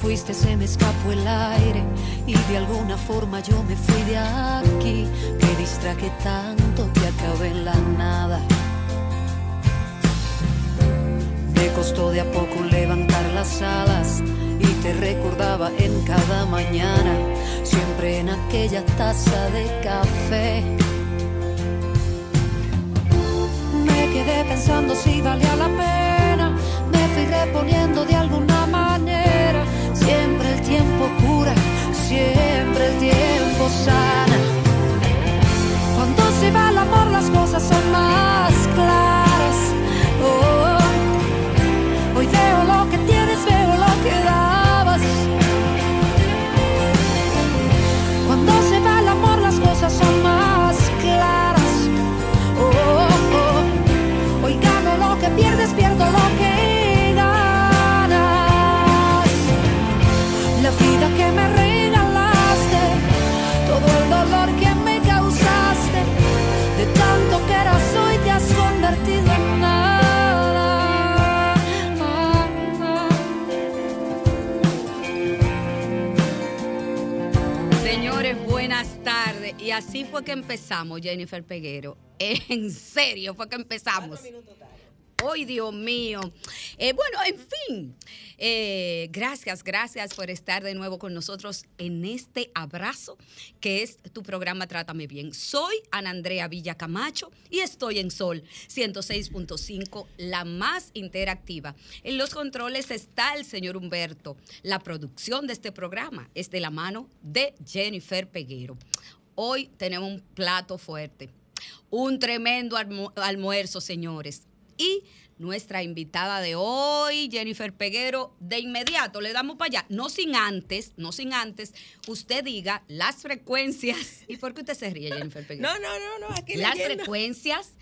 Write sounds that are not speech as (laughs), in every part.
fuiste se me escapó el aire y de alguna forma yo me fui de aquí. Me distraje tanto que acabé en la nada. Me costó de a poco levantar las alas y te recordaba en cada mañana, siempre en aquella taza de café. Me quedé pensando si valía la pena. Me fui reponiendo de el tiempo cura, siempre el tiempo sana. Cuando se va el amor, las cosas son más claras. Empezamos, Jennifer Peguero. (laughs) En serio, fue que empezamos. Ay, Dios mío. Eh, bueno, en fin. eh, gracias, gracias por estar de nuevo con nosotros en este abrazo que es tu programa Trátame Bien. Soy Ana Andrea Villa Camacho y estoy en Sol 106.5, la más interactiva. En los controles está el señor Humberto. La producción de este programa es de la mano de Jennifer Peguero. Hoy tenemos un plato fuerte, un tremendo almu- almuerzo, señores. Y nuestra invitada de hoy, Jennifer Peguero, de inmediato le damos para allá. No sin antes, no sin antes, usted diga las frecuencias. (laughs) ¿Y por qué usted se ríe, Jennifer Peguero? No, no, no, no, aquí las leyendo. frecuencias,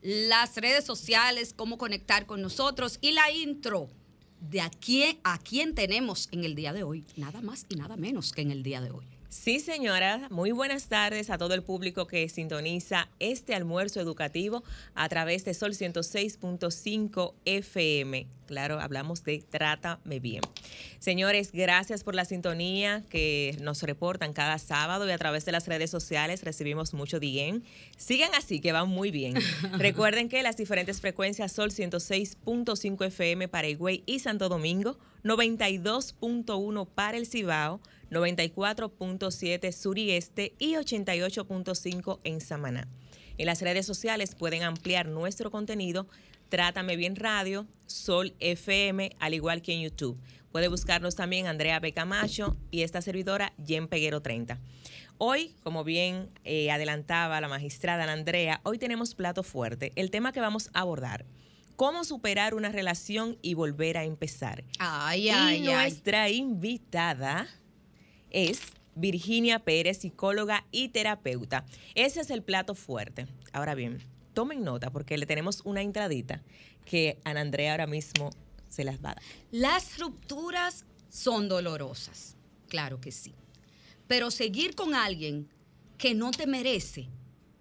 las redes sociales, cómo conectar con nosotros y la intro de a quién, a quién tenemos en el día de hoy. Nada más y nada menos que en el día de hoy. Sí, señora. Muy buenas tardes a todo el público que sintoniza este almuerzo educativo a través de Sol 106.5 FM. Claro, hablamos de Trátame Bien. Señores, gracias por la sintonía que nos reportan cada sábado y a través de las redes sociales recibimos mucho bien. Sigan así, que van muy bien. (laughs) Recuerden que las diferentes frecuencias Sol 106.5 FM para Higüey y Santo Domingo, 92.1 para el Cibao, 94.7 sur y este y 88.5 en Samaná. En las redes sociales pueden ampliar nuestro contenido Trátame Bien Radio, Sol FM, al igual que en YouTube. Puede buscarnos también Andrea B. Camacho y esta servidora Jen Peguero 30. Hoy, como bien eh, adelantaba la magistrada Andrea, hoy tenemos plato fuerte. El tema que vamos a abordar, cómo superar una relación y volver a empezar. Ay, y ay, ay. nuestra invitada es Virginia Pérez, psicóloga y terapeuta. Ese es el plato fuerte. Ahora bien, tomen nota porque le tenemos una entradita que Ana Andrea ahora mismo se las va a dar. Las rupturas son dolorosas, claro que sí. Pero seguir con alguien que no te merece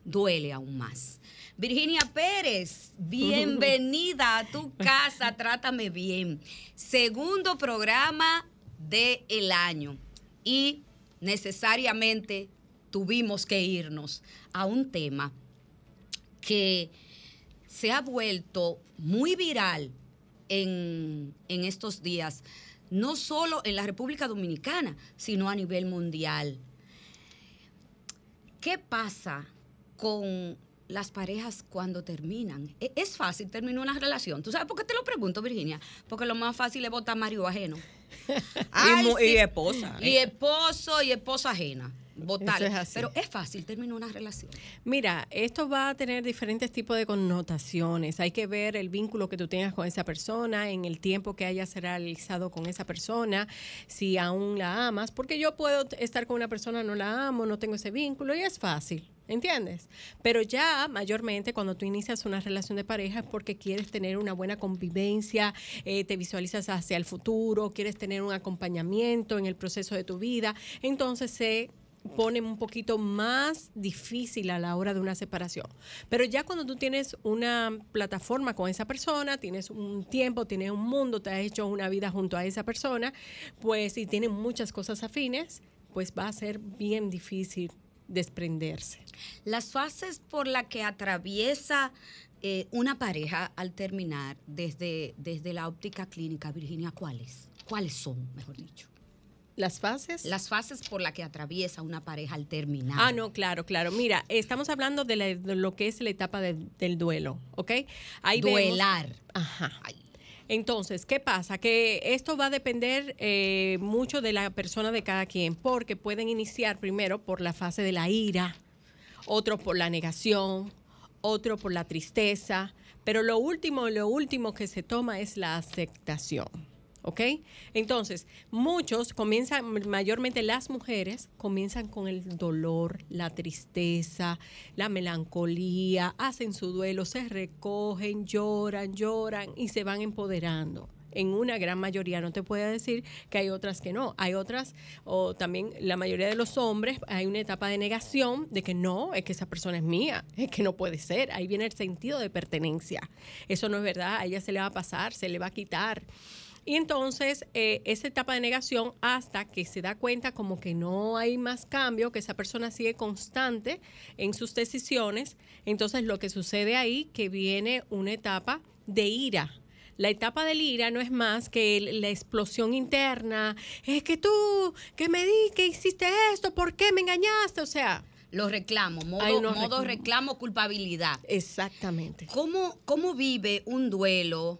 duele aún más. Virginia Pérez, (laughs) bienvenida a tu casa, trátame bien. Segundo programa del año y necesariamente tuvimos que irnos a un tema que se ha vuelto muy viral en, en estos días, no solo en la República Dominicana, sino a nivel mundial. ¿Qué pasa con las parejas cuando terminan? E- ¿Es fácil terminar una relación? ¿Tú sabes por qué te lo pregunto, Virginia? Porque lo más fácil es botar marido ajeno. Y mu- y esposa. Y esposo y esposa ajena. Botar. Eso es. Pero es fácil terminar una relación. Mira, esto va a tener diferentes tipos de connotaciones. Hay que ver el vínculo que tú tengas con esa persona, en el tiempo que hayas realizado con esa persona, si aún la amas, porque yo puedo estar con una persona, no la amo, no tengo ese vínculo y es fácil. ¿Entiendes? Pero ya mayormente cuando tú inicias una relación de pareja es porque quieres tener una buena convivencia, eh, te visualizas hacia el futuro, quieres tener un acompañamiento en el proceso de tu vida. Entonces se pone un poquito más difícil a la hora de una separación. Pero ya cuando tú tienes una plataforma con esa persona, tienes un tiempo, tienes un mundo, te has hecho una vida junto a esa persona, pues y tienen muchas cosas afines, pues va a ser bien difícil desprenderse. Las fases por las que atraviesa eh, una pareja al terminar desde, desde la óptica clínica, Virginia, ¿cuáles? ¿Cuáles son, mejor dicho? Las fases. Las fases por las que atraviesa una pareja al terminar. Ah, no, claro, claro. Mira, estamos hablando de, la- de lo que es la etapa de- del duelo, ¿ok? Ahí vemos- Duelar. Ajá. Ay. Entonces, ¿qué pasa? Que esto va a depender eh, mucho de la persona de cada quien, porque pueden iniciar primero por la fase de la ira, otro por la negación, otro por la tristeza, pero lo último, lo último que se toma es la aceptación. ¿Ok? Entonces, muchos comienzan, mayormente las mujeres, comienzan con el dolor, la tristeza, la melancolía, hacen su duelo, se recogen, lloran, lloran y se van empoderando. En una gran mayoría, no te puedo decir que hay otras que no. Hay otras, o también la mayoría de los hombres, hay una etapa de negación de que no, es que esa persona es mía, es que no puede ser. Ahí viene el sentido de pertenencia. Eso no es verdad, a ella se le va a pasar, se le va a quitar. Y entonces, eh, esa etapa de negación hasta que se da cuenta como que no hay más cambio, que esa persona sigue constante en sus decisiones, entonces lo que sucede ahí, que viene una etapa de ira. La etapa del ira no es más que la explosión interna. Es que tú, que me di, que hiciste esto, ¿por qué me engañaste? O sea, Los reclamos, modo, modo reclamos. reclamo, culpabilidad. exactamente. ¿Cómo, ¿Cómo vive un duelo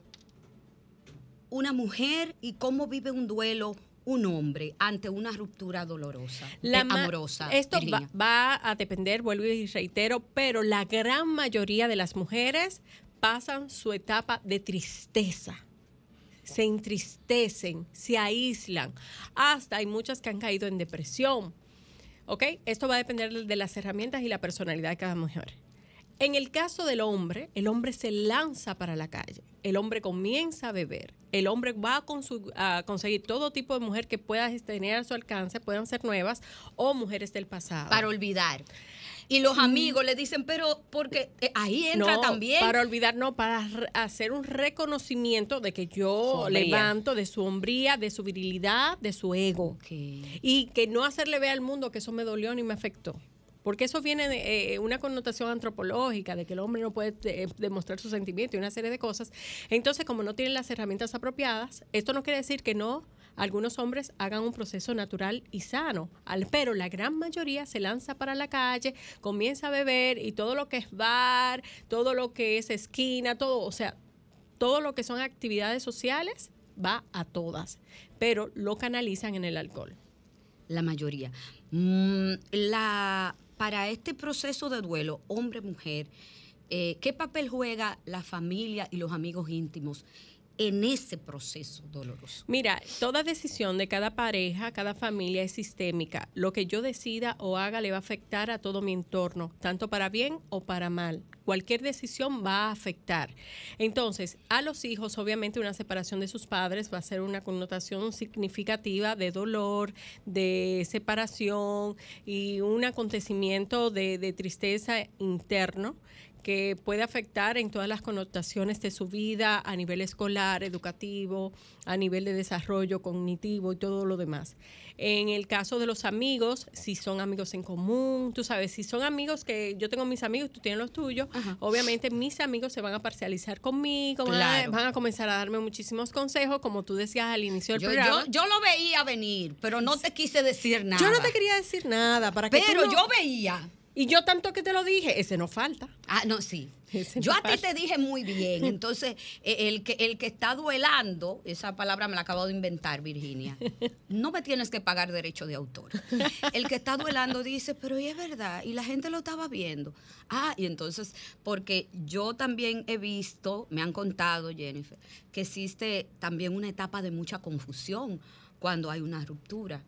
una mujer y cómo vive un duelo un hombre ante una ruptura dolorosa, La eh, amorosa? Esto va, va a depender, vuelvo y reitero, pero la gran mayoría de las mujeres pasan su etapa de tristeza. Se entristecen, se aíslan. Hasta hay muchas que han caído en depresión. ¿Ok? Esto va a depender de las herramientas y la personalidad de cada mujer. En el caso del hombre, el hombre se lanza para la calle. El hombre comienza a beber. El hombre va a, consu- a conseguir todo tipo de mujer que pueda tener a su alcance, puedan ser nuevas o mujeres del pasado. Para olvidar. Y los amigos le dicen, pero porque eh, ahí entra Mm. No, también. Para olvidar, no, para hacer un reconocimiento de que yo levanto de su hombría, de su virilidad, de su ego. Y que no hacerle ver al mundo que eso me dolió ni me afectó. Porque eso viene de eh, una connotación antropológica, de que el hombre no puede eh, demostrar sus sentimientos y una serie de cosas. Entonces, como no tienen las herramientas apropiadas, esto no quiere decir que no algunos hombres hagan un proceso natural y sano, pero la gran mayoría se lanza para la calle, comienza a beber y todo lo que es bar, todo lo que es esquina, todo, o sea, todo lo que son actividades sociales va a todas, pero lo canalizan en el alcohol. La mayoría. Mm, la, para este proceso de duelo, hombre-mujer, eh, ¿qué papel juega la familia y los amigos íntimos en ese proceso doloroso? Mira, toda decisión de cada pareja, cada familia es sistémica. Lo que yo decida o haga le va a afectar a todo mi entorno, tanto para bien o para mal. Cualquier decisión va a afectar. Entonces, a los hijos, obviamente, una separación de sus padres va a ser una connotación significativa de dolor, de separación y un acontecimiento de, tristeza interno que puede afectar en todas las connotaciones de su vida a nivel escolar, educativo, a nivel de desarrollo cognitivo y todo lo demás. En el caso de los amigos, si son amigos en común, tú sabes, si son amigos que yo tengo mis amigos, tú tienes los tuyos, obviamente mis amigos se van a parcializar conmigo, van a- Claro. van a comenzar a darme muchísimos consejos, como tú decías al inicio del Yo, programa. yo, yo lo veía venir, pero no te quise decir nada. Yo no te quería decir nada para que tú Pero no- yo veía Y yo tanto que te lo dije, ese no falta. Ah, no, sí. Ese Yo no a ti te dije muy bien. (laughs) Entonces, eh, el que, el que está duelando, esa palabra me la acabo de inventar, Virginia. No me tienes que pagar derecho de autor. (laughs) El que está duelando dice, pero y es verdad, y la gente lo estaba viendo. Ah, y entonces, porque yo también he visto, me han contado, Jennifer, que existe también una etapa de mucha confusión cuando hay una ruptura.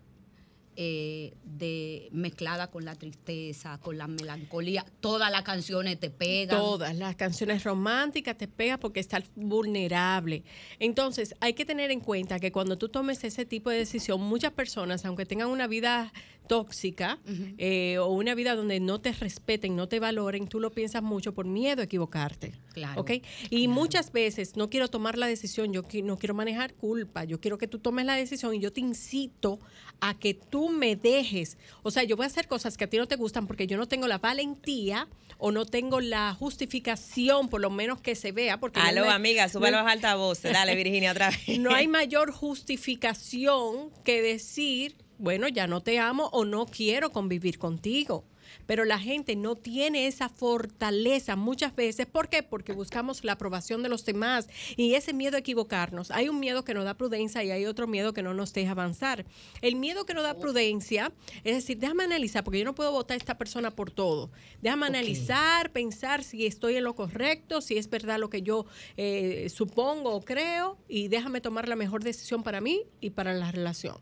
Eh, de mezclada con la tristeza, con la melancolía, todas las canciones te pegan. Todas las canciones románticas te pegan porque estás vulnerable. Entonces, hay que tener en cuenta que cuando tú tomes ese tipo de decisión, muchas personas, aunque tengan una vida tóxica eh, o una vida donde no te respeten, no te valoren, tú lo piensas mucho por miedo a equivocarte. Claro, ¿ok? Y muchas veces no quiero tomar la decisión, yo no quiero manejar culpa, yo quiero que tú tomes la decisión y yo te incito a que tú me dejes. O sea, yo voy a hacer cosas que a ti no te gustan porque yo no tengo la valentía o no tengo la justificación, por lo menos que se vea. Porque no Aló, amiga, sube no- los altavoces. Dale, (laughs) Virginia, otra vez. no hay mayor justificación que decir, bueno, ya no te amo o no quiero convivir contigo. Pero la gente no tiene esa fortaleza muchas veces. ¿Por qué? Porque buscamos la aprobación de los demás y ese miedo a equivocarnos. Hay un miedo que nos da prudencia y hay otro miedo que no nos deja avanzar. El miedo que nos da prudencia es decir, déjame analizar, porque yo no puedo votar a esta persona por todo. Déjame analizar, pensar si estoy en lo correcto, si es verdad lo que yo eh, supongo o creo y déjame tomar la mejor decisión para mí y para la relación.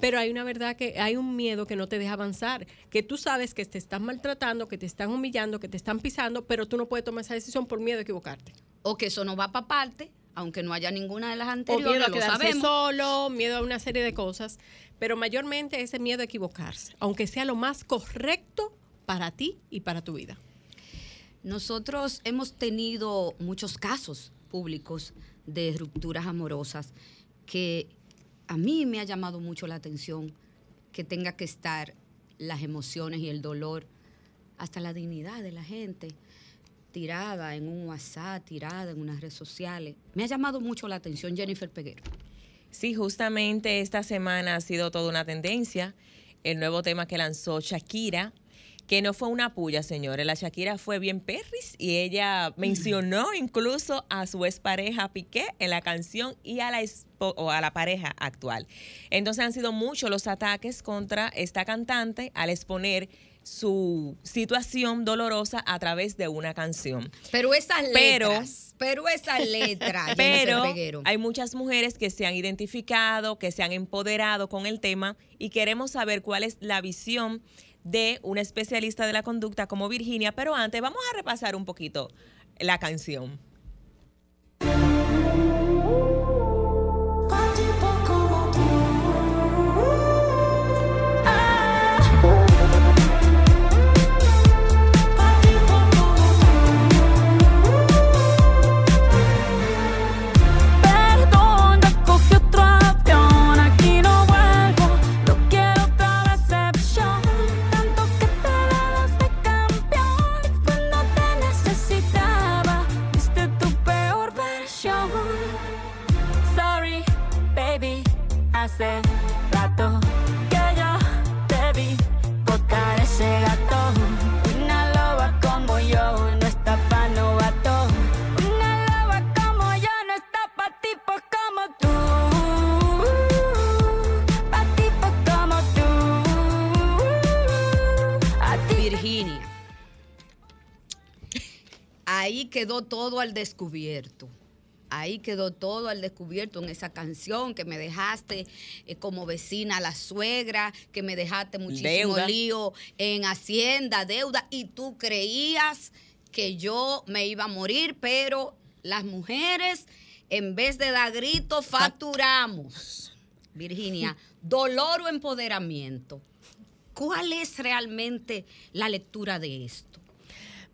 Pero hay una verdad que hay un miedo que no te deja avanzar, que tú sabes que te están maltratando, que te están humillando, que te están pisando, pero tú no puedes tomar esa decisión por miedo a equivocarte. O que eso no va para parte, aunque no haya ninguna de las O anteriores, miedo a lo quedarse sabemos. solo, miedo a una serie de cosas, pero mayormente ese miedo a equivocarse, aunque sea lo más correcto para ti y para tu vida. Nosotros hemos tenido muchos casos públicos de rupturas amorosas que a mí me ha llamado mucho la atención que tenga que estar las emociones y el dolor, hasta la dignidad de la gente tirada en un WhatsApp, tirada en unas redes sociales. Me ha llamado mucho la atención Jennifer Peguero. Sí, justamente esta semana ha sido toda una tendencia. El nuevo tema que lanzó Shakira, que no fue una puya, señores. La Shakira fue bien perris y ella mencionó incluso a su expareja Piqué en la canción y a la, o a la pareja actual. Entonces han sido muchos los ataques contra esta cantante al exponer su situación dolorosa a través de una canción. Pero esas letras, pero esas letras, Pero hay muchas mujeres que se han identificado, que se han empoderado con el tema y queremos saber cuál es la visión de una especialista de la conducta como Virginia. Pero antes vamos a repasar un poquito la canción. Ahí quedó todo al descubierto. Ahí quedó todo al descubierto en esa canción que me dejaste eh, como vecina a la suegra, que me dejaste muchísimo Deuda. lío en Hacienda, deuda, y tú creías que yo me iba a morir, pero las mujeres, en vez de dar gritos, facturamos. Virginia, (laughs) dolor o empoderamiento. ¿Cuál es realmente la lectura de esto?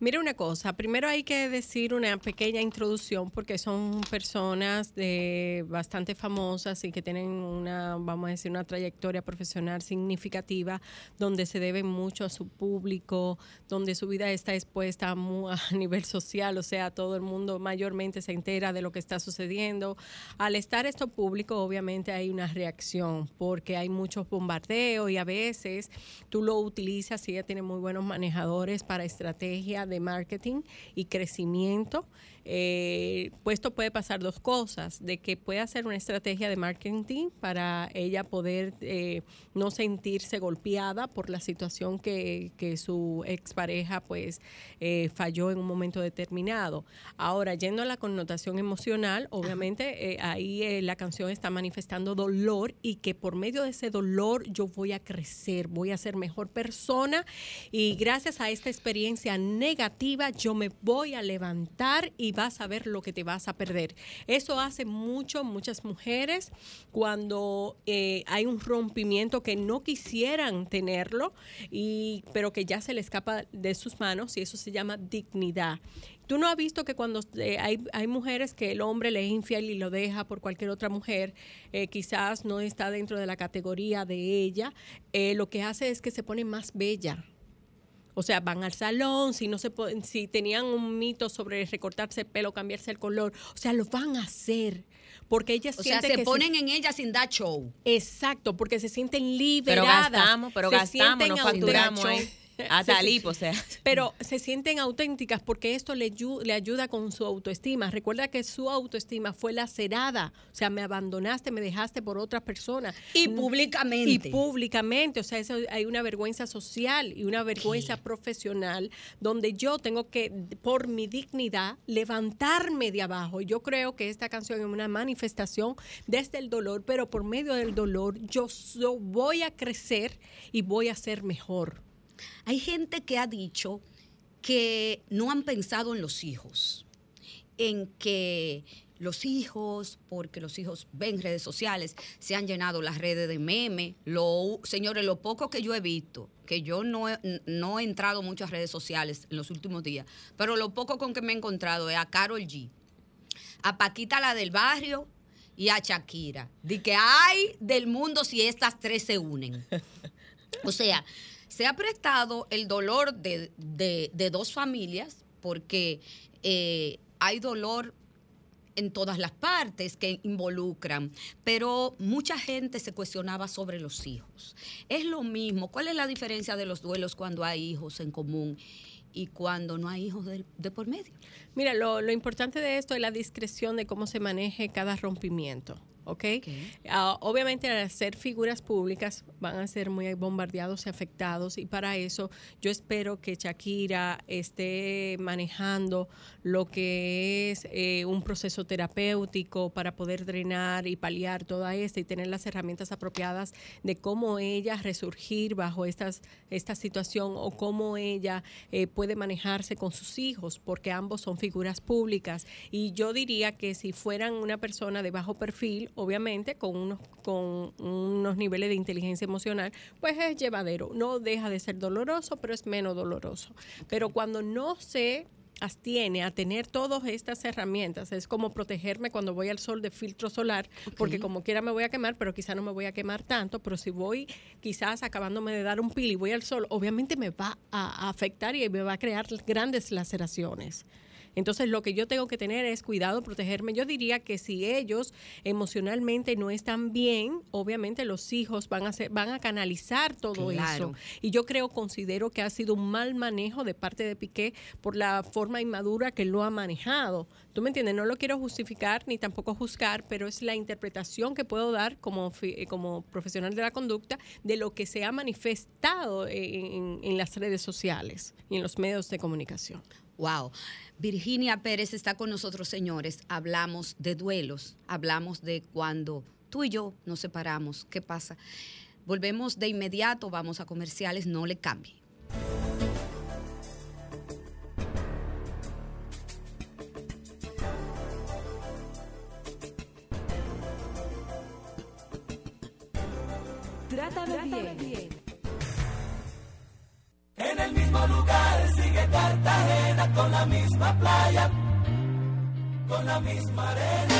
Mira una cosa, primero hay que decir una pequeña introducción porque son personas de bastante famosas y que tienen una, vamos a decir, una trayectoria profesional significativa donde se deben mucho a su público, donde su vida está expuesta a (laughs) nivel social, o sea, todo el mundo mayormente se entera de lo que está sucediendo. Al estar esto público, obviamente hay una reacción porque hay muchos bombardeos y a veces tú lo utilizas y ella tiene muy buenos manejadores para estrategia de marketing y crecimiento. Eh, pues esto puede pasar dos cosas, de que puede hacer una estrategia de marketing para ella poder eh, no sentirse golpeada por la situación que, que su expareja pues eh, falló en un momento determinado. Ahora, yendo a la connotación emocional, obviamente eh, ahí la canción está manifestando dolor y que por medio de ese dolor yo voy a crecer, voy a ser mejor persona y gracias a esta experiencia negativa yo me voy a levantar y vas a ver lo que te vas a perder. Eso hace mucho muchas mujeres cuando eh, hay un rompimiento que no quisieran tenerlo y pero que ya se le escapa de sus manos y eso se llama dignidad. Tú no has visto que cuando eh, hay, hay mujeres que el hombre le es infiel y lo deja por cualquier otra mujer, eh, quizás no está dentro de la categoría de ella, lo que hace es que se pone más bella. O sea, van al salón, si no se si tenían un mito sobre recortarse el pelo, cambiarse el color, o sea, lo van a hacer porque ellas O sea, sienten se que ponen en ella sin dar show. Exacto, porque se sienten Pero liberadas. gastamos, pero se gastamos, no facturamos. ¿eh? Se- lipo, o sea. Pero se sienten auténticas porque esto le, ayu- le ayuda con su autoestima. Recuerda que su autoestima fue lacerada. O sea, me abandonaste, me dejaste por otra persona. Y públicamente. Y públicamente. O sea, eso, hay una vergüenza social y una vergüenza profesional donde yo tengo que, por mi dignidad, levantarme de abajo. Yo creo que esta canción es una manifestación desde el dolor, pero por medio del dolor yo voy a crecer y voy a ser mejor. Hay gente que ha dicho que no han pensado en los hijos, en que los hijos, porque los hijos ven redes sociales, se han llenado las redes de memes. Lo, señores, lo poco que yo he visto, que yo no he, no he entrado mucho a redes sociales en los últimos días, pero lo poco con que me he encontrado es a Carol G, a Paquita la del barrio y a Shakira. De que hay del mundo si estas tres se unen. (laughs) O sea, se ha prestado el dolor de, de- dos familias porque eh, hay dolor en todas las partes que involucran, pero mucha gente se cuestionaba sobre los hijos. Es lo mismo, ¿cuál es la diferencia de los duelos cuando hay hijos en común y cuando no hay hijos de, de por medio? Mira, lo, lo importante de esto es la discreción de cómo se maneje cada rompimiento. ¿Ok? Ah, obviamente al ser figuras públicas van a ser muy bombardeados y afectados y para eso yo espero que Shakira esté manejando lo que es eh, un proceso terapéutico para poder drenar y paliar toda esta y tener las herramientas apropiadas de cómo ella resurgir bajo estas, esta situación o cómo ella eh, puede manejarse con sus hijos, porque ambos son figuras públicas. Y yo diría que si fueran una persona de bajo perfil, obviamente con unos, con unos niveles de inteligencia emocional, pues es llevadero. No deja de ser doloroso, pero es menos doloroso. Pero cuando no se abstiene a tener todas estas herramientas. Es como protegerme cuando voy al sol de filtro solar, porque como quiera me voy a quemar, pero quizá no me voy a quemar tanto, pero si voy quizás acabándome de dar un pil y voy al sol, obviamente me va a afectar y me va a crear grandes laceraciones. Entonces lo que yo tengo que tener es cuidado, protegerme. Yo diría que si ellos emocionalmente no están bien, obviamente los hijos van a ser, van a canalizar todo Claro. eso. Y yo creo, considero que ha sido un mal manejo de parte de Piqué por la forma inmadura que lo ha manejado. ¿Tú me entiendes? No lo quiero justificar ni tampoco juzgar, pero es la interpretación que puedo dar como, eh, como profesional de la conducta de lo que se ha manifestado en, en las redes sociales y en los medios de comunicación. Wow. Virginia Pérez está con nosotros, señores. Hablamos de duelos, hablamos de cuando tú y yo nos separamos. ¿Qué pasa? Volvemos de inmediato, vamos a comerciales, no le cambie. Mismo lugar sigue Cartagena. con la misma playa, con la misma arena.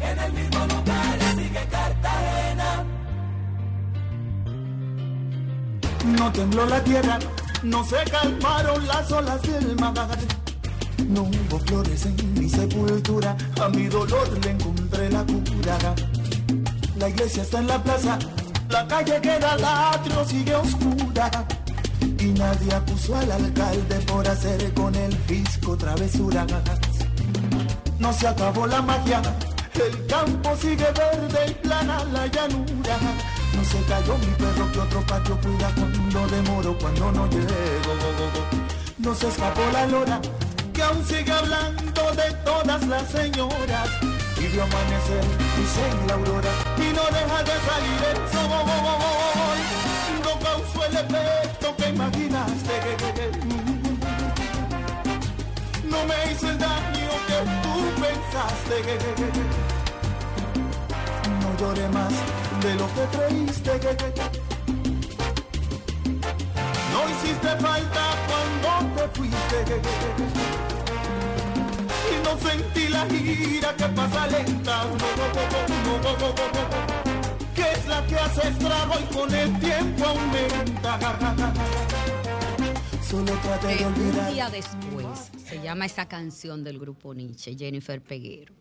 En el mismo lugar sigue Cartagena. No tembló la tierra, no se calmaron las olas del mar. No hubo flores en mi sepultura, a mi dolor le encontré la cura. La iglesia está en la plaza, la calle queda al atrio, sigue oscura. Y nadie acusó al alcalde por hacer con el fisco travesuras. No se acabó la magia, el campo sigue verde y plana la llanura. No se cayó mi perro que otro patio cuida cuando demoro, cuando no llego. No se escapó la lora, que aún sigue hablando de todas las señoras. Y vio amanecer, dice en la aurora, y no deja de salir el sol. No causó el efecto que imaginaste. No me hizo el daño que tú pensaste. No lloré más de lo que creíste. No hiciste falta cuando te fuiste. No sentí la gira que pasa lenta. Que es la que hace estrago y con el tiempo aumenta. Solo traté de Eh, un olvidar. día después se llama esa canción del grupo Nietzsche, Jennifer Peguero.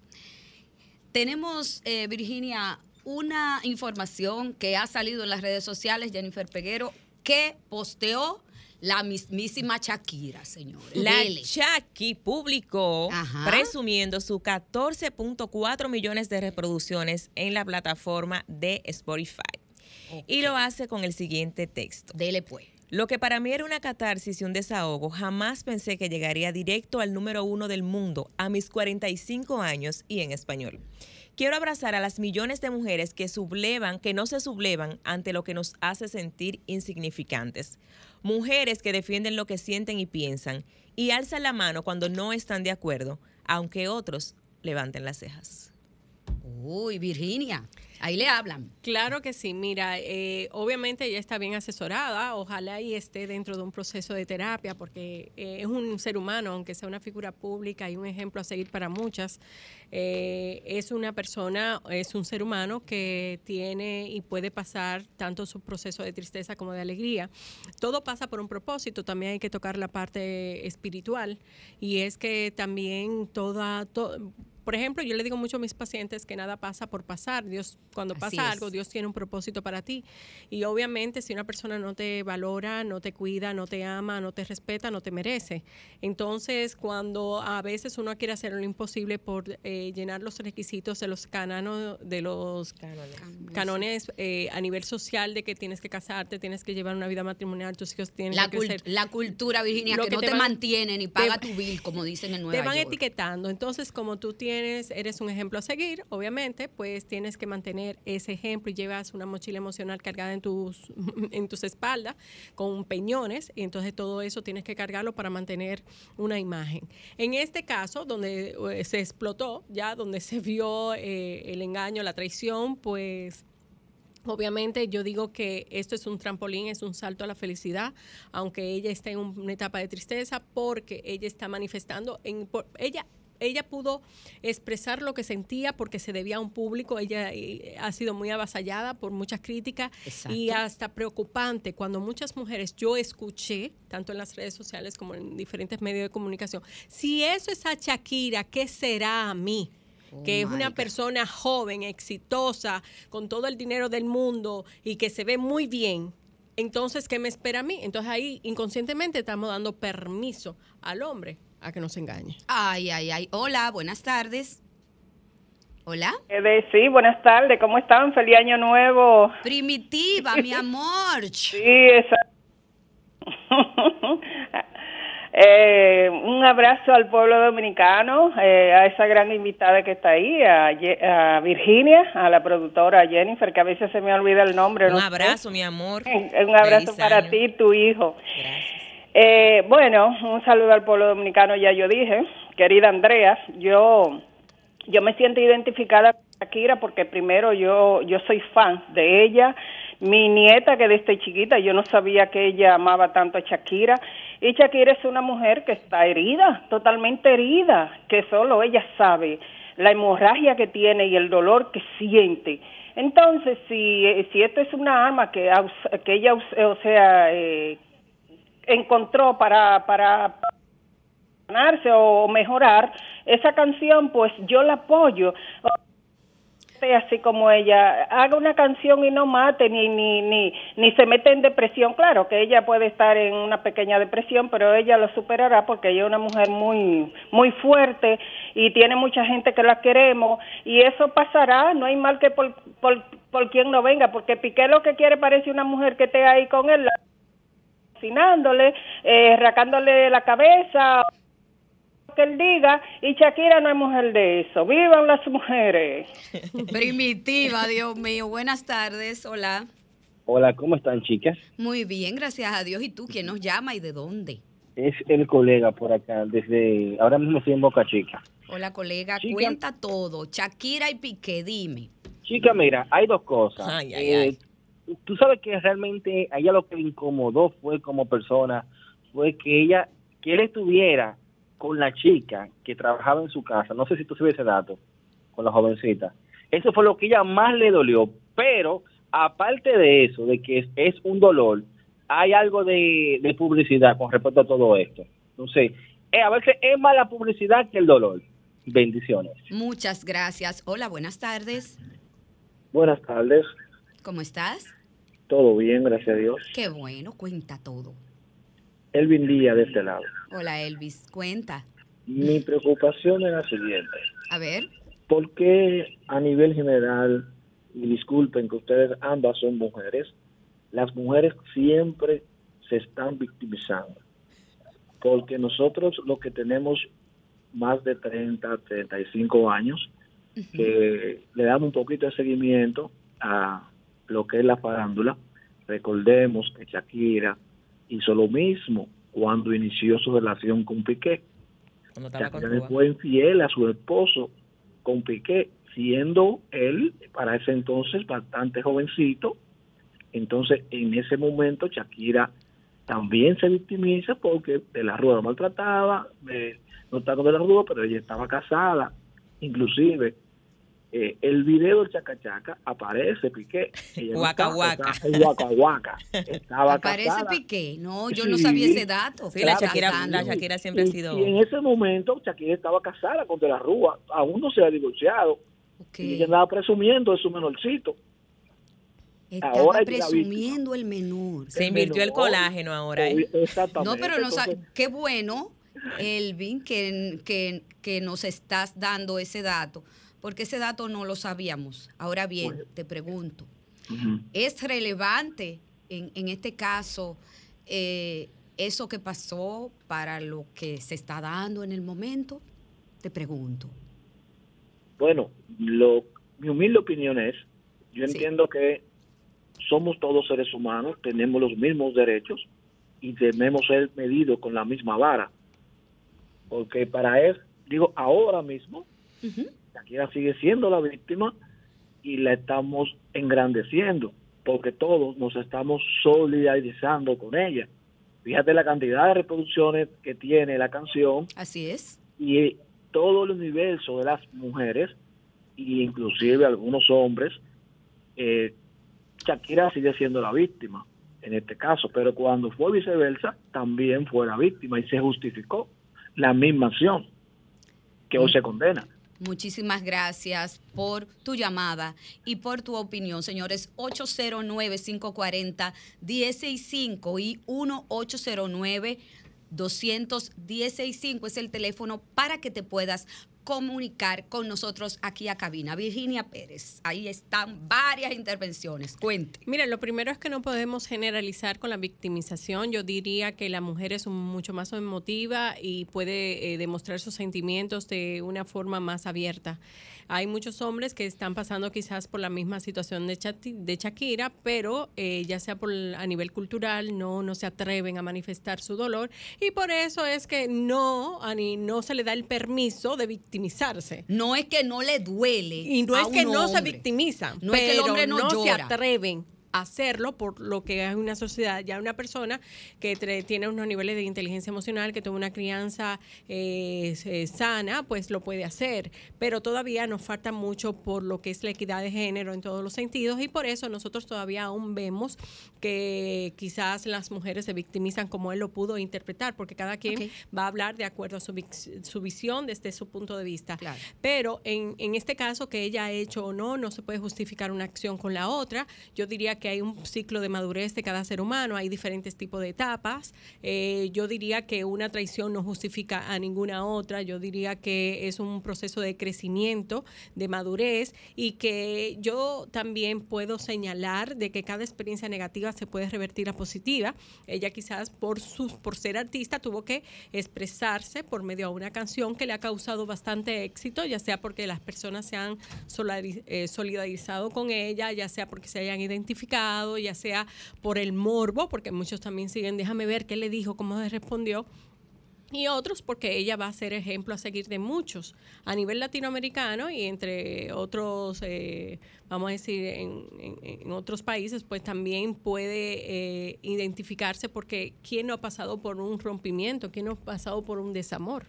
Tenemos, eh, Virginia, una información que ha salido en las redes sociales, Jennifer Peguero, que posteó la mismísima Shakira, señores. La Dele. Shaki publicó Ajá. presumiendo sus 14.4 millones de reproducciones en la plataforma de Spotify. Y lo hace con el siguiente texto. Dele pues. Lo que para mí era una catarsis y un desahogo, jamás pensé que llegaría directo al número uno del mundo a mis 45 años y en español. Quiero abrazar a las millones de mujeres que sublevan, que no se sublevan ante lo que nos hace sentir insignificantes. Mujeres que defienden lo que sienten y piensan y alzan la mano cuando no están de acuerdo, aunque otros levanten las cejas. Uy, Virginia, ahí le hablan. Claro que sí, mira, eh, obviamente ella está bien asesorada, ojalá y esté dentro de un proceso de terapia, porque eh, es un ser humano, aunque sea una figura pública y un ejemplo a seguir para muchas, eh, es una persona, es un ser humano que tiene y puede pasar tanto su proceso de tristeza como de alegría. Todo pasa por un propósito, también hay que tocar la parte espiritual, y es que también toda... to- por ejemplo, yo le digo mucho a mis pacientes que nada pasa por pasar. Dios, cuando Así pasa es. algo, Dios tiene un propósito para ti. Y obviamente, si una persona no te valora, no te cuida, no te ama, no te respeta, no te merece. Entonces, cuando a veces uno quiere hacer lo imposible por eh, llenar los requisitos de los cananos, de los canones eh, a nivel social de que tienes que casarte, tienes que llevar una vida matrimonial, tus hijos tienen La, que crecer. la cultura, Virginia, que, que no te te, mantiene ni paga te- tu bill, como dicen en Nueva te van York. etiquetando. Entonces, como tú tienes, eres un ejemplo a seguir, obviamente, pues tienes que mantener ese ejemplo y llevas una mochila emocional cargada en tus, (laughs) en tus espaldas con peñones, y entonces todo eso tienes que cargarlo para mantener una imagen. En este caso, donde eh, se explotó, ya donde se vio eh, el engaño, la traición, pues Obviamente yo digo que esto es un trampolín, es un salto a la felicidad, aunque ella está en un- una etapa de tristeza porque ella está manifestando, en, por- ella, ella pudo expresar lo que sentía porque se debía a un público, ella eh, ha sido muy avasallada por muchas críticas y hasta preocupante cuando muchas mujeres, yo escuché, tanto en las redes sociales como en diferentes medios de comunicación, si eso es a Shakira, ¿qué será a mí? que es Oh una God. persona joven, exitosa, con todo el dinero del mundo y que se ve muy bien. Entonces, ¿qué me espera a mí? Entonces ahí inconscientemente estamos dando permiso al hombre a que nos engañe. Ay, ay, ay. Hola, buenas tardes. Hola. Eh, de- sí, buenas tardes, ¿cómo están? Feliz año nuevo. Primitiva, mi (laughs) amor. Sí, esa- (laughs) Eh, un abrazo al pueblo dominicano, eh, a esa gran invitada que está ahí, a, Ye- a Virginia, a la productora Jennifer, que a veces se me olvida el nombre. Un no abrazo, mi amor. Un abrazo Feliz para año. ti y tu hijo. Gracias. Eh, bueno, un saludo al pueblo dominicano, ya yo dije. Querida Andrea, yo, yo me siento identificada con Shakira porque primero yo, yo soy fan de ella, mi nieta que desde chiquita yo no sabía que ella amaba tanto a Shakira y Shakira es una mujer que está herida, totalmente herida, que solo ella sabe la hemorragia que tiene y el dolor que siente. Entonces, si, si esto es una arma que, que ella, o sea, eh, encontró para, para sanarse o mejorar esa canción, pues yo la apoyo. Así como ella haga una canción y no mate ni ni ni ni se mete en depresión, claro que ella puede estar en una pequeña depresión, pero ella lo superará porque ella es una mujer muy muy fuerte y tiene mucha gente que la queremos y eso pasará, no hay mal que por por, por quien no venga, porque Piqué lo que quiere parece una mujer que esté ahí con él cocinándole, eh, racándole la cabeza, que él diga, y Shakira no es mujer de eso. ¡Vivan las mujeres! (laughs) Primitiva, Dios mío. Buenas tardes, hola. Hola, ¿cómo están, chicas? Muy bien, gracias a Dios. ¿Y tú quién nos llama y de dónde? Es el colega por acá, desde ahora mismo estoy en Boca Chica. Hola, colega, Chica. cuenta todo. Shakira y Piqué, dime. Chica, mira, hay dos cosas. Ay, ay, Eh, ay. Tú sabes que realmente a ella lo que le incomodó fue como persona, fue que ella, que él estuviera con la chica que trabajaba en su casa, no sé si tú sabes ese dato, con la jovencita. Eso fue lo que ella más le dolió, pero aparte de eso, de que es, es un dolor, hay algo de, de publicidad con respecto a todo esto. Entonces, eh, a veces es más la publicidad que el dolor. Bendiciones. Muchas gracias. Hola, buenas tardes. Buenas tardes, ¿Cómo estás? todo bien, gracias a Dios. Qué bueno, cuenta todo. Elvin Díaz de este lado. Hola, Elvis, cuenta. Mi preocupación es la siguiente. A ver, ¿Por qué a nivel general, y disculpen que ustedes ambas son mujeres, las mujeres siempre se están victimizando? Porque nosotros los que tenemos más de 30, 35 años, que le damos un poquito de seguimiento a lo que es la farándula, recordemos que Shakira hizo lo mismo cuando inició su relación con Piqué. Shakira fue infiel a su esposo con Piqué, siendo él para ese entonces bastante jovencito. Entonces, en ese momento, Shakira también se victimiza porque de la lo maltrataba, eh, no tanto de la Rúa, pero ella estaba casada. Inclusive, eh, el video del Chaca Chaca aparece Piqué. Ella no Guaca, estaba guaca. guaca guaca. Aparece casada. Piqué. No, yo no sabía ese dato. Sí, la Shakira, la Shakira siempre ha Y- sido. Y en ese momento, Shakira estaba casada con De la Rúa. Aún no se ha divorciado. Y ella andaba presumiendo de su menorcito. Estaba ahora presumiendo el menor. Se invirtió el menor. colágeno ahora. ¿eh? Exactamente. No, pero no Entonces, qué bueno, Elvin, que, que, que nos estás dando ese dato, porque ese dato no lo sabíamos. Ahora bien, te pregunto. ¿es relevante en, en este caso eh, eso que pasó para lo que se está dando en el momento? Te pregunto. Bueno, lo, mi humilde opinión es, yo Sí. entiendo que somos todos seres humanos, tenemos los mismos derechos y debemos ser medidos con la misma vara. Porque para él, digo, ahora mismo. Shakira sigue siendo la víctima y la estamos engrandeciendo, porque todos nos estamos solidarizando con ella. Fíjate la cantidad de reproducciones que tiene la canción Así es. y todo el universo de las mujeres e inclusive algunos hombres, eh, Shakira sigue siendo la víctima en este caso, pero cuando fue viceversa también fue la víctima y se justificó la misma acción que hoy se condena. Muchísimas gracias por tu llamada y por tu opinión, señores. 809-540-165 y 1-809-200-165 es el teléfono para que te puedas comunicar con nosotros aquí a cabina. Virginia Pérez, ahí están varias intervenciones. Cuente. Mira, lo primero es que no podemos generalizar con la victimización. Yo diría que la mujer es mucho más emotiva y puede eh, demostrar sus sentimientos de una forma más abierta. Hay muchos hombres que están pasando quizás por la misma situación de, Chati- de Shakira, pero eh, ya sea por, a nivel cultural no, no se atreven a manifestar su dolor y por eso es que no, a ni- no se le da el permiso de victimizarse. No es que no le duele. Y no a es que un no se victimizan, No es que el pero hombre no se llora. atreven hacerlo por lo que es una sociedad, ya una persona que tiene unos niveles de inteligencia emocional, que tuvo una crianza eh, sana, pues lo puede hacer. Pero todavía nos falta mucho por lo que es la equidad de género en todos los sentidos y por eso nosotros todavía aún vemos que quizás las mujeres se victimizan como él lo pudo interpretar, porque cada quien va a hablar de acuerdo a su, su visión desde su punto de vista. Claro. Pero en, en este caso que ella ha hecho o no, no se puede justificar una acción con la otra. Yo diría que hay un ciclo de madurez de cada ser humano, hay diferentes tipos de etapas. Eh, yo diría que una traición no justifica a ninguna otra. Yo diría que es un proceso de crecimiento, de madurez y que yo también puedo señalar de que cada experiencia negativa se puede revertir a positiva. Ella quizás por, su, por ser artista tuvo que expresarse por medio de una canción que le ha causado bastante éxito, ya sea porque las personas se han eh, solidarizado con ella, ya sea porque se hayan identificado, ya sea por el morbo, porque muchos también siguen, déjame ver qué le dijo, cómo le respondió y otros porque ella va a ser ejemplo a seguir de muchos a nivel latinoamericano y entre otros, eh, vamos a decir, en, en- en otros países, pues también puede eh, identificarse porque quién no ha pasado por un rompimiento, quién no ha pasado por un desamor.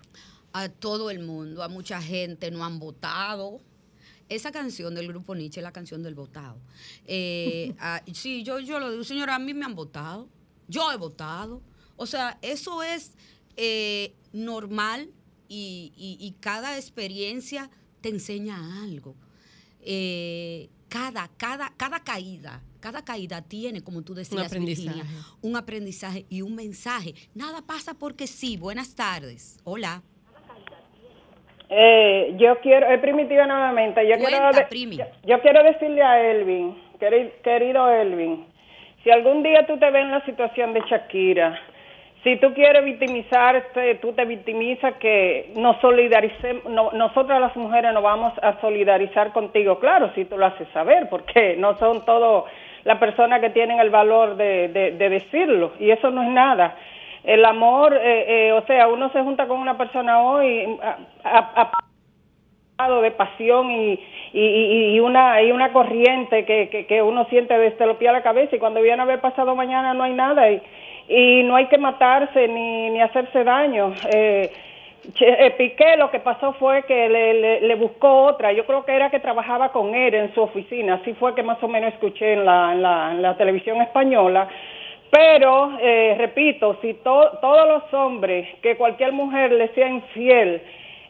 a todo el mundo, a mucha gente no han votado. Esa canción del grupo Nietzsche es la canción del votado. Eh, (laughs) ah, sí, yo, yo lo digo, señora, a mí me han votado. Yo he votado. O sea, eso es eh, normal y, y- y cada experiencia te enseña algo. Eh, cada, cada, cada caída, cada caída tiene, como tú decías, aprendizaje. Virginia, un aprendizaje y un mensaje. Nada pasa porque sí. Buenas tardes. Hola. Eh, yo quiero, es primitiva nuevamente, yo quiero, Cuenta, yo, yo quiero decirle a Elvin, queri- querido Elvin, si algún día tú te ves en la situación de Shakira, si tú quieres victimizarte, tú te victimizas que nos solidaricemos, no- nosotras las mujeres nos vamos a solidarizar contigo, claro, si tú lo haces saber, porque no son todas las personas que tienen el valor de, de- de decirlo, y eso no es nada. El amor, eh, eh, o sea, uno se junta con una persona hoy, a- a- a- de pasión y, y, y- una y una corriente que, que, que uno siente desde los pies a la cabeza y cuando viene a haber pasado mañana no hay nada y, y no hay que matarse ni, ni hacerse daño. Eh, eh, Piqué lo que pasó fue que le, le, buscó otra, yo creo que era que trabajaba con él en su oficina, así fue que más o menos escuché en la, en la televisión española, pero, eh, repito, si to- todos los hombres, que cualquier mujer le sea infiel,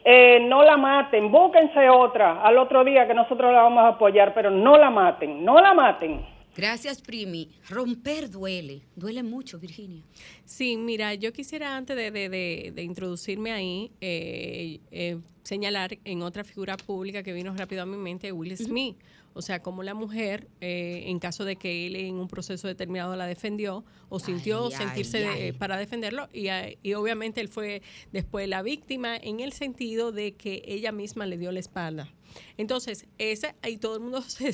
eh, no la maten, búsquense otra al otro día que nosotros la vamos a apoyar, pero no la maten, no la maten. Gracias, Primi. Romper duele. Duele mucho, Virginia. Sí, mira, yo quisiera antes de, de- de- de introducirme ahí, eh, eh, señalar en otra figura pública que vino rápido a mi mente, Will Smith. O sea, como la mujer, eh, en caso de que él en un proceso determinado la defendió o sintió Ay, sentirse ay, de- ay. para defenderlo, y, y obviamente él fue después la víctima en el sentido de que ella misma le dio la espalda. Entonces, ese, y todo el mundo (laughs) se,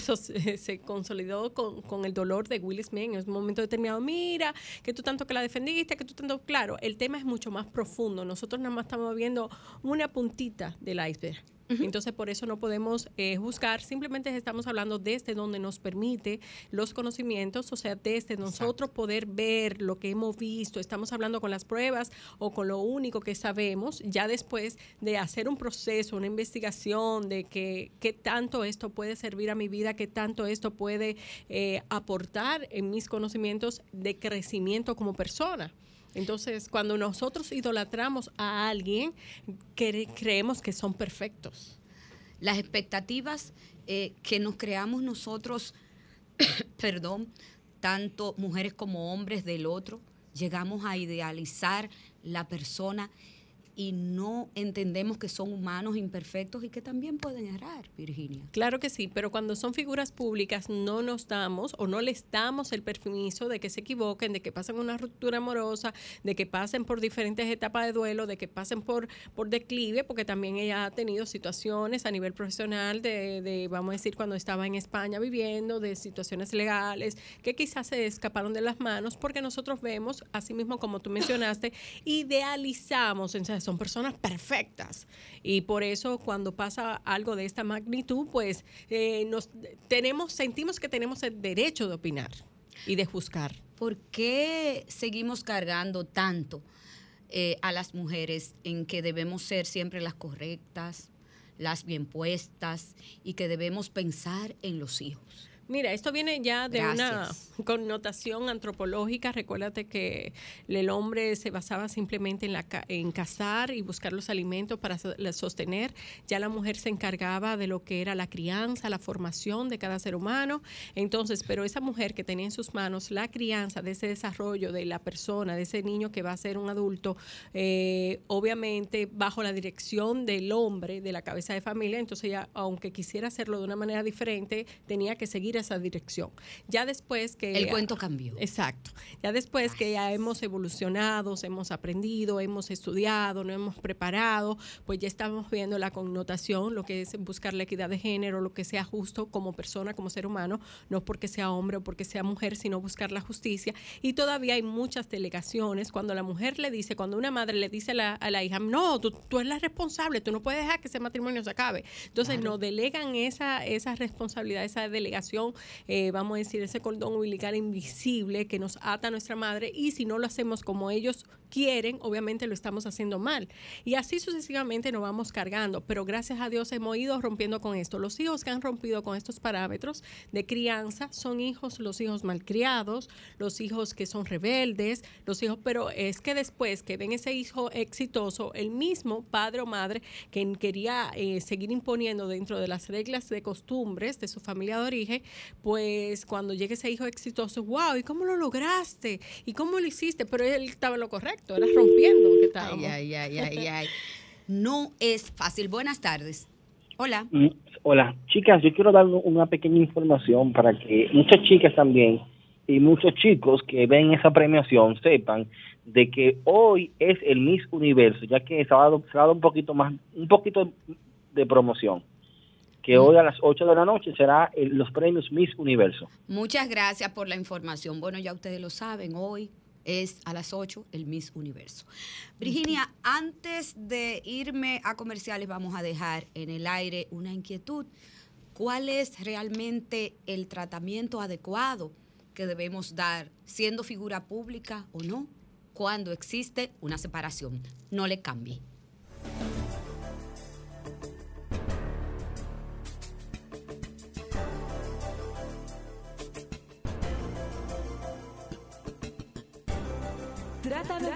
se consolidó con, con el dolor de Will Smith en un momento determinado. Mira, que tú tanto que la defendiste, que tú tanto. Claro, el tema es mucho más profundo. Nosotros nada más estamos viendo una puntita del iceberg. Entonces, por eso no podemos eh, juzgar, simplemente estamos hablando desde donde nos permite los conocimientos, o sea, desde nosotros poder ver lo que hemos visto, estamos hablando con las pruebas o con lo único que sabemos, ya después de hacer un proceso, una investigación de que qué tanto esto puede servir a mi vida, qué tanto esto puede eh, aportar en mis conocimientos de crecimiento como persona. Entonces, cuando nosotros idolatramos a alguien, cre- creemos que son perfectos. Las expectativas eh, que nos creamos nosotros, (coughs) perdón, tanto mujeres como hombres del otro, llegamos a idealizar la persona y no entendemos que son humanos imperfectos y que también pueden errar, Virginia. Claro que sí, pero cuando son figuras públicas no nos damos o no les damos el permiso de que se equivoquen, de que pasen una ruptura amorosa, de que pasen por diferentes etapas de duelo, de que pasen por, por declive, porque también ella ha tenido situaciones a nivel profesional de, de, vamos a decir, cuando estaba en España viviendo, de situaciones legales que quizás se escaparon de las manos, porque nosotros vemos, así mismo como tú mencionaste, idealizamos, o son personas perfectas. Y por eso cuando pasa algo de esta magnitud, pues eh, nos tenemos, sentimos que tenemos el derecho de opinar. y de juzgar. ¿Por qué seguimos cargando tanto eh, a las mujeres en que debemos ser siempre las correctas, las bien puestas y que debemos pensar en los hijos? Mira, esto viene ya de Gracias. una connotación antropológica. Recuérdate que el hombre se basaba simplemente en, la, en cazar y buscar los alimentos para sostener. Ya la mujer se encargaba de lo que era la crianza, la formación de cada ser humano. Entonces, pero esa mujer que tenía en sus manos la crianza de ese desarrollo de la persona, de ese niño que va a ser un adulto, eh, obviamente bajo la dirección del hombre, de la cabeza de familia, entonces ella, aunque quisiera hacerlo de una manera diferente, tenía que seguir esa dirección. Ya después que... El cuento cambió. Exacto. Ya después que ya hemos evolucionado, hemos aprendido, hemos estudiado, nos hemos preparado, pues ya estamos viendo la connotación, lo que es buscar la equidad de género, lo que sea justo como persona, como ser humano, no porque sea hombre o porque sea mujer, sino buscar la justicia. Y todavía hay muchas delegaciones cuando la mujer le dice, cuando una madre le dice a la, a la hija, no, tú, tú eres la responsable, tú no puedes dejar que ese matrimonio se acabe. Entonces nos delegan esa, esa responsabilidad, esa delegación, eh, vamos a decir, ese cordón umbilical invisible que nos ata a nuestra madre y si no lo hacemos como ellos quieren, obviamente lo estamos haciendo mal. Y así sucesivamente nos vamos cargando, pero gracias a Dios hemos ido rompiendo con esto. Los hijos que han rompido con estos parámetros de crianza son hijos, los hijos malcriados, los hijos que son rebeldes, los hijos, pero es que después que ven ese hijo exitoso, el mismo padre o madre que quería eh, seguir imponiendo dentro de las reglas de costumbres de su familia de origen, pues cuando llegue ese hijo exitoso, wow, ¿y cómo lo lograste? ¿Y cómo lo hiciste? Pero él estaba en lo correcto, era rompiendo que estábamos. Ay, ay, ay, ay, ay. No es fácil. Buenas tardes. Hola. Mm, Hola, chicas, yo quiero dar una pequeña información para que muchas chicas también y muchos chicos que ven esa premiación sepan de que hoy es el Miss Universo, ya que se ha dado, se ha dado un poquito más, un poquito de promoción. Que hoy a las 8 de la noche será el- los premios Miss Universo. Muchas gracias por la información. Bueno, ya ustedes lo saben, hoy es a las 8 el Miss Universo. Virginia, antes de irme a comerciales, vamos a dejar en el aire una inquietud. ¿Cuál es realmente el tratamiento adecuado que debemos dar, siendo figura pública o no, cuando existe una separación? No le cambie.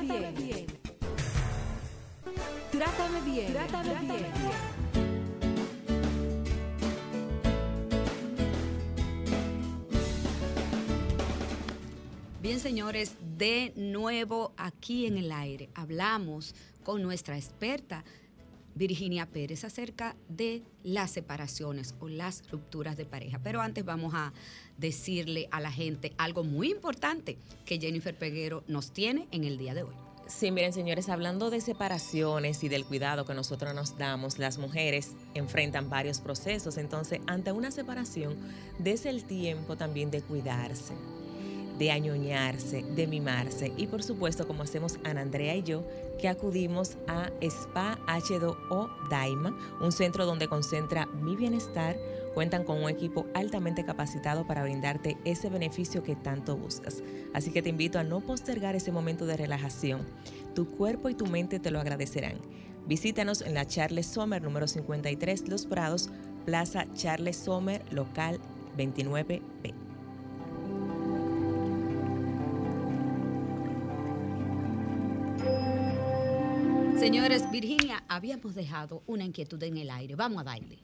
Trátame, bien. Trátame bien. Trátame, bien. Bien, señores, de nuevo aquí en el aire hablamos con nuestra experta Virginia Pérez acerca de las separaciones o las rupturas de pareja. Pero antes vamos a decirle a la gente algo muy importante que Jennifer Peguero nos tiene en el día de hoy. Sí, miren señores, hablando de separaciones y del cuidado que nosotros nos damos, las mujeres enfrentan varios procesos. Entonces, ante una separación, des el tiempo también de cuidarse, de añoñarse, de mimarse. Y por supuesto, como hacemos Ana Andrea y yo, que acudimos a Spa H2O Daima, un centro donde concentra mi bienestar. Cuentan con un equipo altamente capacitado para brindarte ese beneficio que tanto buscas. Así que te invito a no postergar ese momento de relajación. Tu cuerpo y tu mente te lo agradecerán. Visítanos en la Charles Sommer número 53 Los Prados, Plaza Charles Sommer, local 29B. Señores, Virginia, habíamos dejado una inquietud en el aire. Vamos a darle.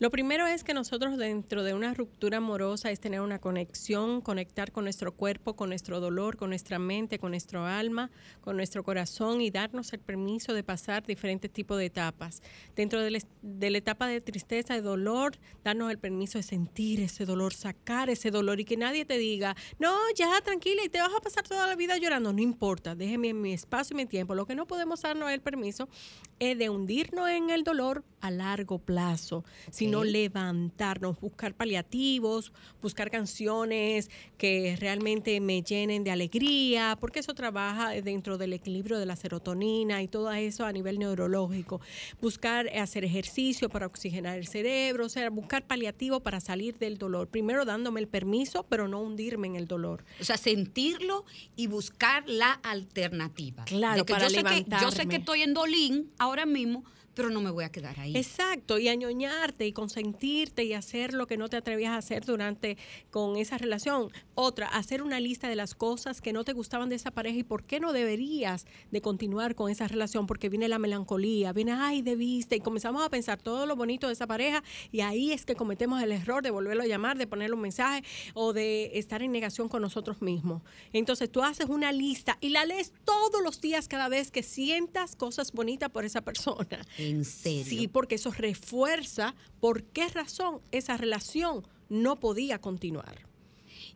Lo primero es que nosotros dentro de una ruptura amorosa es tener una conexión, conectar con nuestro cuerpo, con nuestro dolor, con nuestra mente, con nuestro alma, con nuestro corazón y darnos el permiso de pasar diferentes tipos de etapas. Dentro de la, etapa de tristeza, de dolor, darnos el permiso de sentir ese dolor, sacar ese dolor y que nadie te diga, no, ya tranquila y te vas a pasar toda la vida llorando. No importa, déjeme mi espacio y mi tiempo. Lo que no podemos darnos el permiso es de hundirnos en el dolor a largo plazo, sino levantarnos, buscar paliativos, buscar canciones que realmente me llenen de alegría, porque eso trabaja dentro del equilibrio de la serotonina y todo eso a nivel neurológico. Buscar hacer ejercicio para oxigenar el cerebro, o sea, buscar paliativo para salir del dolor. Primero dándome el permiso, pero no hundirme en el dolor. O sea, sentirlo y buscar la alternativa. Claro, para yo sé que, yo sé levantarme. que estoy en Dolín ahora mismo, pero no me voy a quedar ahí. Exacto, y añoñarte y consentirte y hacer lo que no te atrevías a hacer durante con esa relación. Otra, hacer una lista de las cosas que no te gustaban de esa pareja y por qué no deberías de continuar con esa relación, porque viene la melancolía, viene, ay, debiste, y comenzamos a pensar todo lo bonito de esa pareja y ahí es que cometemos el error de volverlo a llamar, de ponerle un mensaje o de estar en negación con nosotros mismos. Entonces tú haces una lista y la lees todos los días cada vez que sientas cosas bonitas por esa persona. En serio. Sí, porque eso refuerza por qué razón esa relación no podía continuar.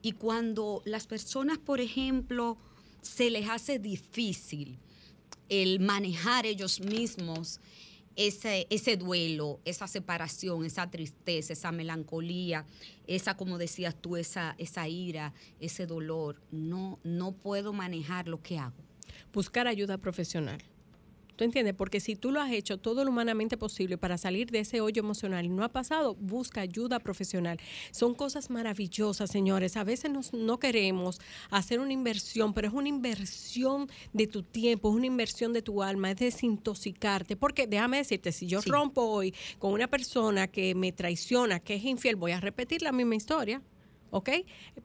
Y cuando las personas, por ejemplo, se les hace difícil el manejar ellos mismos ese, ese duelo, esa separación, esa tristeza, esa melancolía, esa, como decías tú, esa, esa ira, ese dolor, no, no puedo manejar lo que hago. Buscar ayuda profesional. ¿Tú entiendes? Porque si tú lo has hecho todo lo humanamente posible para salir de ese hoyo emocional y no ha pasado, busca ayuda profesional. Son cosas maravillosas, señores. A veces nos- no queremos hacer una inversión, pero es una inversión de tu tiempo, es una inversión de tu alma, es desintoxicarte. Porque déjame decirte, si yo rompo hoy con una persona que me traiciona, que es infiel, voy a repetir la misma historia. ¿Ok?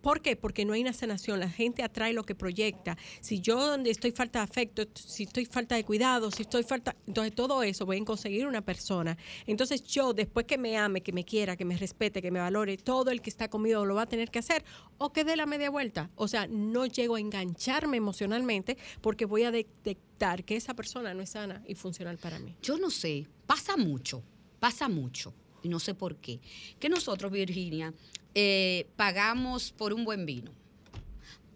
¿Por qué? Porque no hay una sanación. La gente atrae lo que proyecta. Si yo donde estoy falta de afecto, si estoy falta de cuidado, si estoy falta... Entonces todo eso voy a conseguir una persona. Entonces yo, después que me ame, que me quiera, que me respete, que me valore, todo el que está conmigo lo va a tener que hacer o que dé la media vuelta. O sea, no llego a engancharme emocionalmente porque voy a detectar que esa persona no es sana y funcional para mí. Yo no sé, pasa mucho, pasa mucho, y no sé por qué, que nosotros, Virginia, eh, pagamos por un buen vino,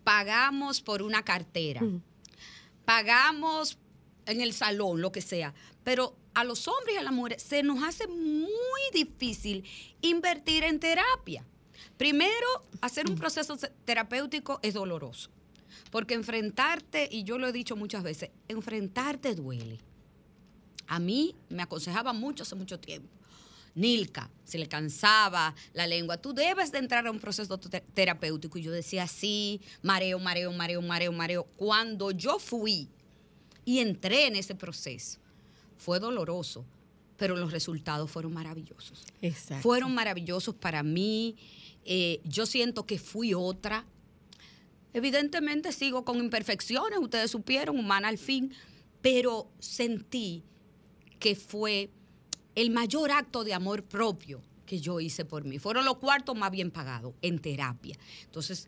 pagamos por una cartera, pagamos en el salón, lo que sea, pero a los hombres y a las mujeres se nos hace muy difícil invertir en terapia. Primero, hacer un proceso terapéutico es doloroso, porque enfrentarte, y yo lo he dicho muchas veces, enfrentarte duele. A mí me aconsejaba mucho hace mucho tiempo. Nilka, se le cansaba la lengua, tú debes de entrar a un proceso te- terapéutico. Y yo decía, sí, mareo, mareo, mareo, mareo, mareo. Cuando yo fui y entré en ese proceso, fue doloroso, pero los resultados fueron maravillosos. Exacto. Fueron maravillosos para mí. Eh, yo siento que fui otra. Evidentemente sigo con imperfecciones, ustedes supieron, humana al fin, pero sentí que fue el mayor acto de amor propio que yo hice por mí. Fueron los cuartos más bien pagados en terapia. Entonces,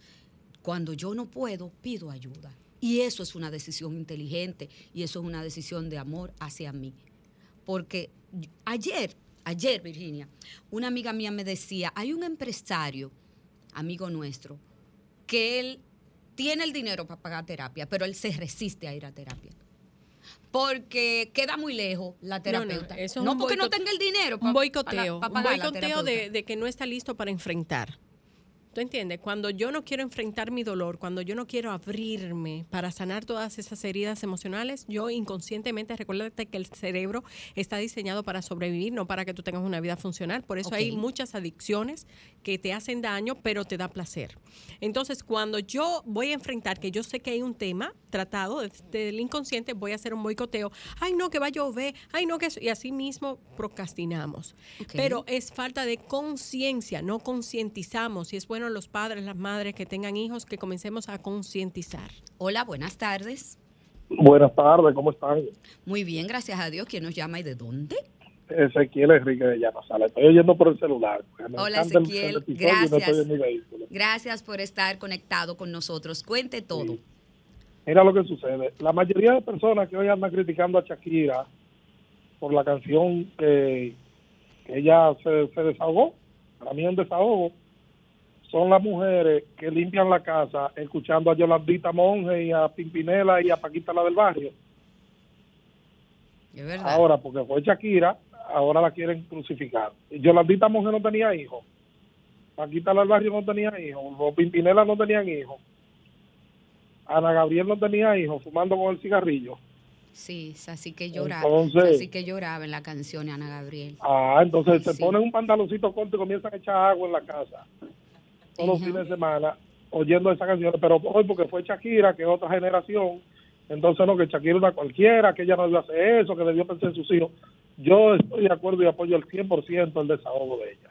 cuando yo no puedo, pido ayuda. Y eso es una decisión inteligente y eso es una decisión de amor hacia mí. Porque ayer, ayer, Virginia, una amiga mía me decía, hay un empresario, amigo nuestro, que él tiene el dinero para pagar terapia, pero él se resiste a ir a terapia. Porque queda muy lejos la No, no, terapeuta. eso es No, porque no tenga el dinero. pa- un boicoteo, pa- un boicoteo de que no está listo para enfrentar. ¿Tú entiendes? Cuando yo no quiero enfrentar mi dolor, cuando yo no quiero abrirme para sanar todas esas heridas emocionales, yo inconscientemente, recuérdate que el cerebro está diseñado para sobrevivir, no para que tú tengas una vida funcional. Por eso hay muchas adicciones que te hacen daño, pero te da placer. Entonces, cuando yo voy a enfrentar que yo sé que hay un tema tratado desde el inconsciente, voy a hacer un boicoteo. Ay, no, que va a llover. Ay, no, que eso. Y así mismo procrastinamos. Pero es falta de conciencia, no concientizamos. Y es bueno los padres, las madres que tengan hijos que comencemos a concientizar. Hola, buenas tardes. Buenas tardes, ¿cómo están? Muy bien, gracias a Dios. ¿Quién nos llama y de dónde? Ezequiel Enrique de Llamasala. Estoy oyendo por el celular. Hola, el- Ezequiel. el no Gracias. Gracias por estar conectado con nosotros. Cuente todo. Mira lo que sucede. La mayoría de personas que hoy andan criticando a Shakira por la canción que, que ella se, se desahogó, para mí es un desahogo, son las mujeres que limpian la casa escuchando a Yolandita Monge y a Pimpinela y a Paquita la del barrio. Es verdad. Ahora, porque fue Shakira, ahora la quieren crucificar. Yolandita Monge no tenía hijos. Paquita del barrio no tenía hijos. Los Pimpinela no tenían hijos. Ana Gabriel no tenía hijos, fumando con el cigarrillo. Sí, así que lloraba. Entonces- así que lloraba en la canción Ana Gabriel. Ah, entonces se Sí. ponen un pantaloncito corto y comienzan a echar agua en la casa. Todos los fines de semana oyendo esa canción. Pero hoy porque fue Shakira, que es otra generación. Entonces no, que Shakira era cualquiera, que ella no debió hacer eso, que debió pensar en sus hijos. Yo estoy de acuerdo y apoyo al 100% el desahogo de ella.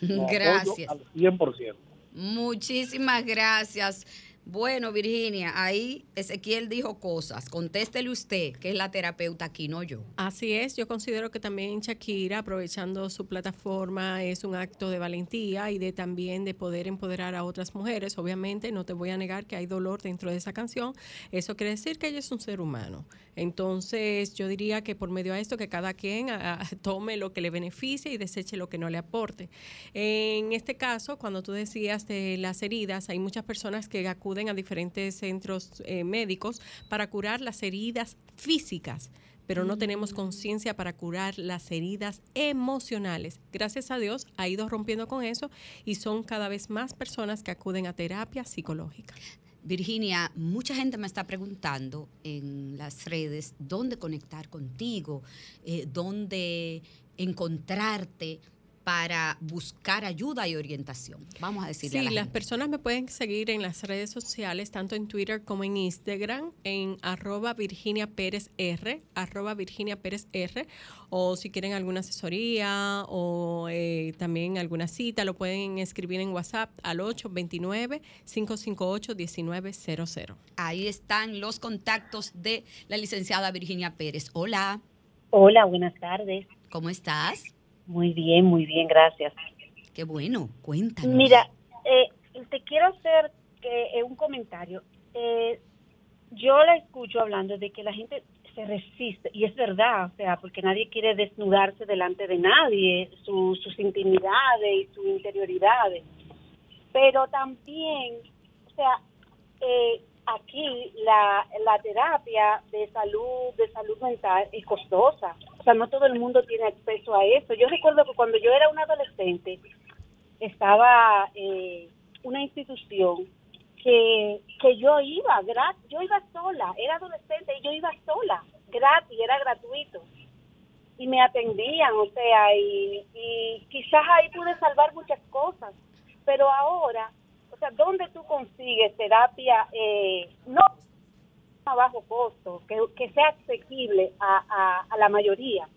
(laughs) Lo Gracias. Al 100%. Muchísimas gracias. Bueno, Virginia, ahí Ezequiel dijo cosas. Contéstele usted, que es la terapeuta aquí, no yo. Así es, yo considero que también Shakira, aprovechando su plataforma, es un acto de valentía y de también de poder empoderar a otras mujeres. Obviamente, no te voy a negar que hay dolor dentro de esa canción. Eso quiere decir que ella es un ser humano. Entonces, yo diría que por medio de esto, que cada quien tome lo que le beneficie y deseche lo que no le aporte. En este caso, cuando tú decías de las heridas, hay muchas personas que acuden a diferentes centros eh, médicos para curar las heridas físicas pero no tenemos conciencia para curar las heridas emocionales. Gracias a Dios ha ido rompiendo con eso y son cada vez más personas que acuden a terapia psicológica. Virginia, mucha gente me está preguntando en las redes dónde conectar contigo, eh, dónde encontrarte para buscar ayuda y orientación. Vamos a decirle a Sí, la las gente. personas me pueden seguir en las redes sociales, tanto en Twitter como en Instagram, en arroba Virginia Pérez R, arroba Virginia Pérez R, o si quieren alguna asesoría o eh, también alguna cita, lo pueden escribir en WhatsApp al 829-558-1900. Ahí están los contactos de la licenciada Virginia Pérez. Hola, Hola, buenas tardes. ¿cómo estás? Muy bien, muy bien, gracias. Qué bueno, cuéntanos. Mira, eh, te quiero hacer que, eh, un comentario. Eh, yo la escucho hablando de que la gente se resiste, y es verdad, o sea, porque nadie quiere desnudarse delante de nadie, su- sus intimidades y sus interioridades. Pero también, o sea, eh, aquí la, la terapia de salud, de salud mental es costosa. O sea, no todo el mundo tiene acceso a eso. Yo recuerdo que cuando yo era una adolescente, estaba eh, una institución que, que yo iba, gra- yo iba sola, era adolescente y yo iba sola, gratis, era gratuito. Y me atendían, o sea, y, y quizás ahí pude salvar muchas cosas. Pero ahora, o sea, ¿dónde tú consigues terapia eh, no a bajo costo, que, que sea asequible a, a, a la mayoría?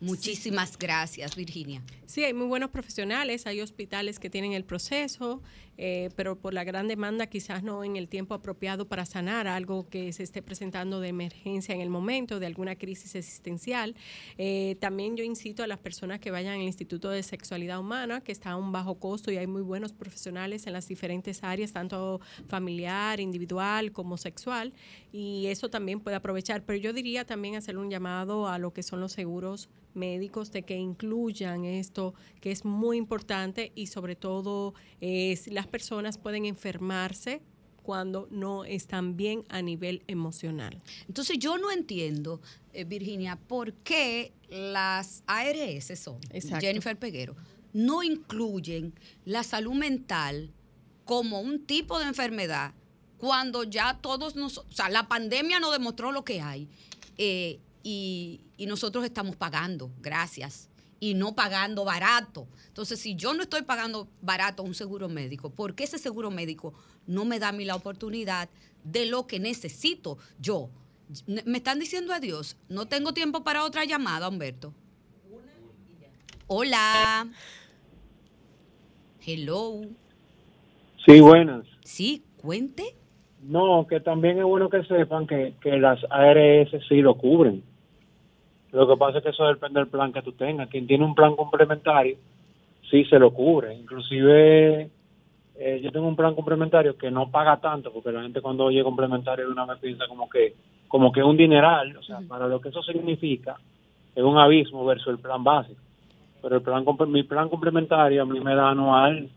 Muchísimas gracias, Virginia. Sí, hay muy buenos profesionales, hay hospitales que tienen el proceso, eh, pero por la gran demanda quizás no en el tiempo apropiado para sanar algo que se esté presentando de emergencia en el momento, de alguna crisis existencial. Eh, también yo incito a las personas que vayan al Instituto de Sexualidad Humana, que está a un bajo costo y hay muy buenos profesionales en las diferentes áreas, tanto familiar, individual como sexual, y eso también puede aprovechar. Pero yo diría también hacer un llamado a lo que son los seguros médicos de que incluyan esto, que es muy importante y sobre todo eh, si las personas pueden enfermarse cuando no están bien a nivel emocional. Entonces yo no entiendo, eh, Virginia, por qué las ARS son, Exacto. Jennifer Peguero, no incluyen la salud mental como un tipo de enfermedad cuando ya todos nos, o sea, la pandemia nos demostró lo que hay eh, y, y nosotros estamos pagando, gracias, y no pagando barato. Entonces, si yo no estoy pagando barato un seguro médico, ¿por qué ese seguro médico no me da a mí la oportunidad de lo que necesito yo? Me están diciendo adiós. No tengo tiempo para otra llamada, Humberto. Hola. Hello. Sí, buenas. Sí, cuente. No, que también es bueno que sepan que, que las ARS sí lo cubren. Lo que pasa es que eso depende del plan que tú tengas. Quien tiene un plan complementario, sí se lo cubre. Inclusive, eh, yo tengo un plan complementario que no paga tanto, porque la gente cuando oye complementario de una vez piensa como que como que es un dineral. O sea, para lo que eso significa, es un abismo versus el plan básico. Pero el plan mi plan complementario a mí me da anual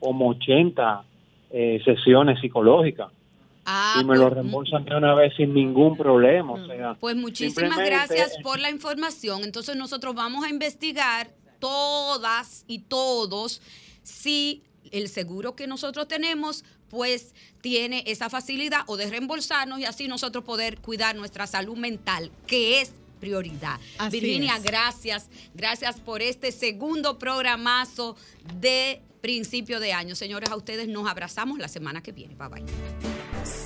como 80 eh, sesiones psicológicas Ah, y me lo pues, reembolsan de una vez sin ningún problema. O sea, Pues muchísimas gracias por la información. Entonces nosotros vamos a investigar todas y todos si el seguro que nosotros tenemos pues tiene esa facilidad o de reembolsarnos y así nosotros poder cuidar nuestra salud mental, que es prioridad. Así Virginia, es. gracias. Gracias por este segundo programazo de principio de año. Señores, a ustedes nos abrazamos la semana que viene. Bye bye.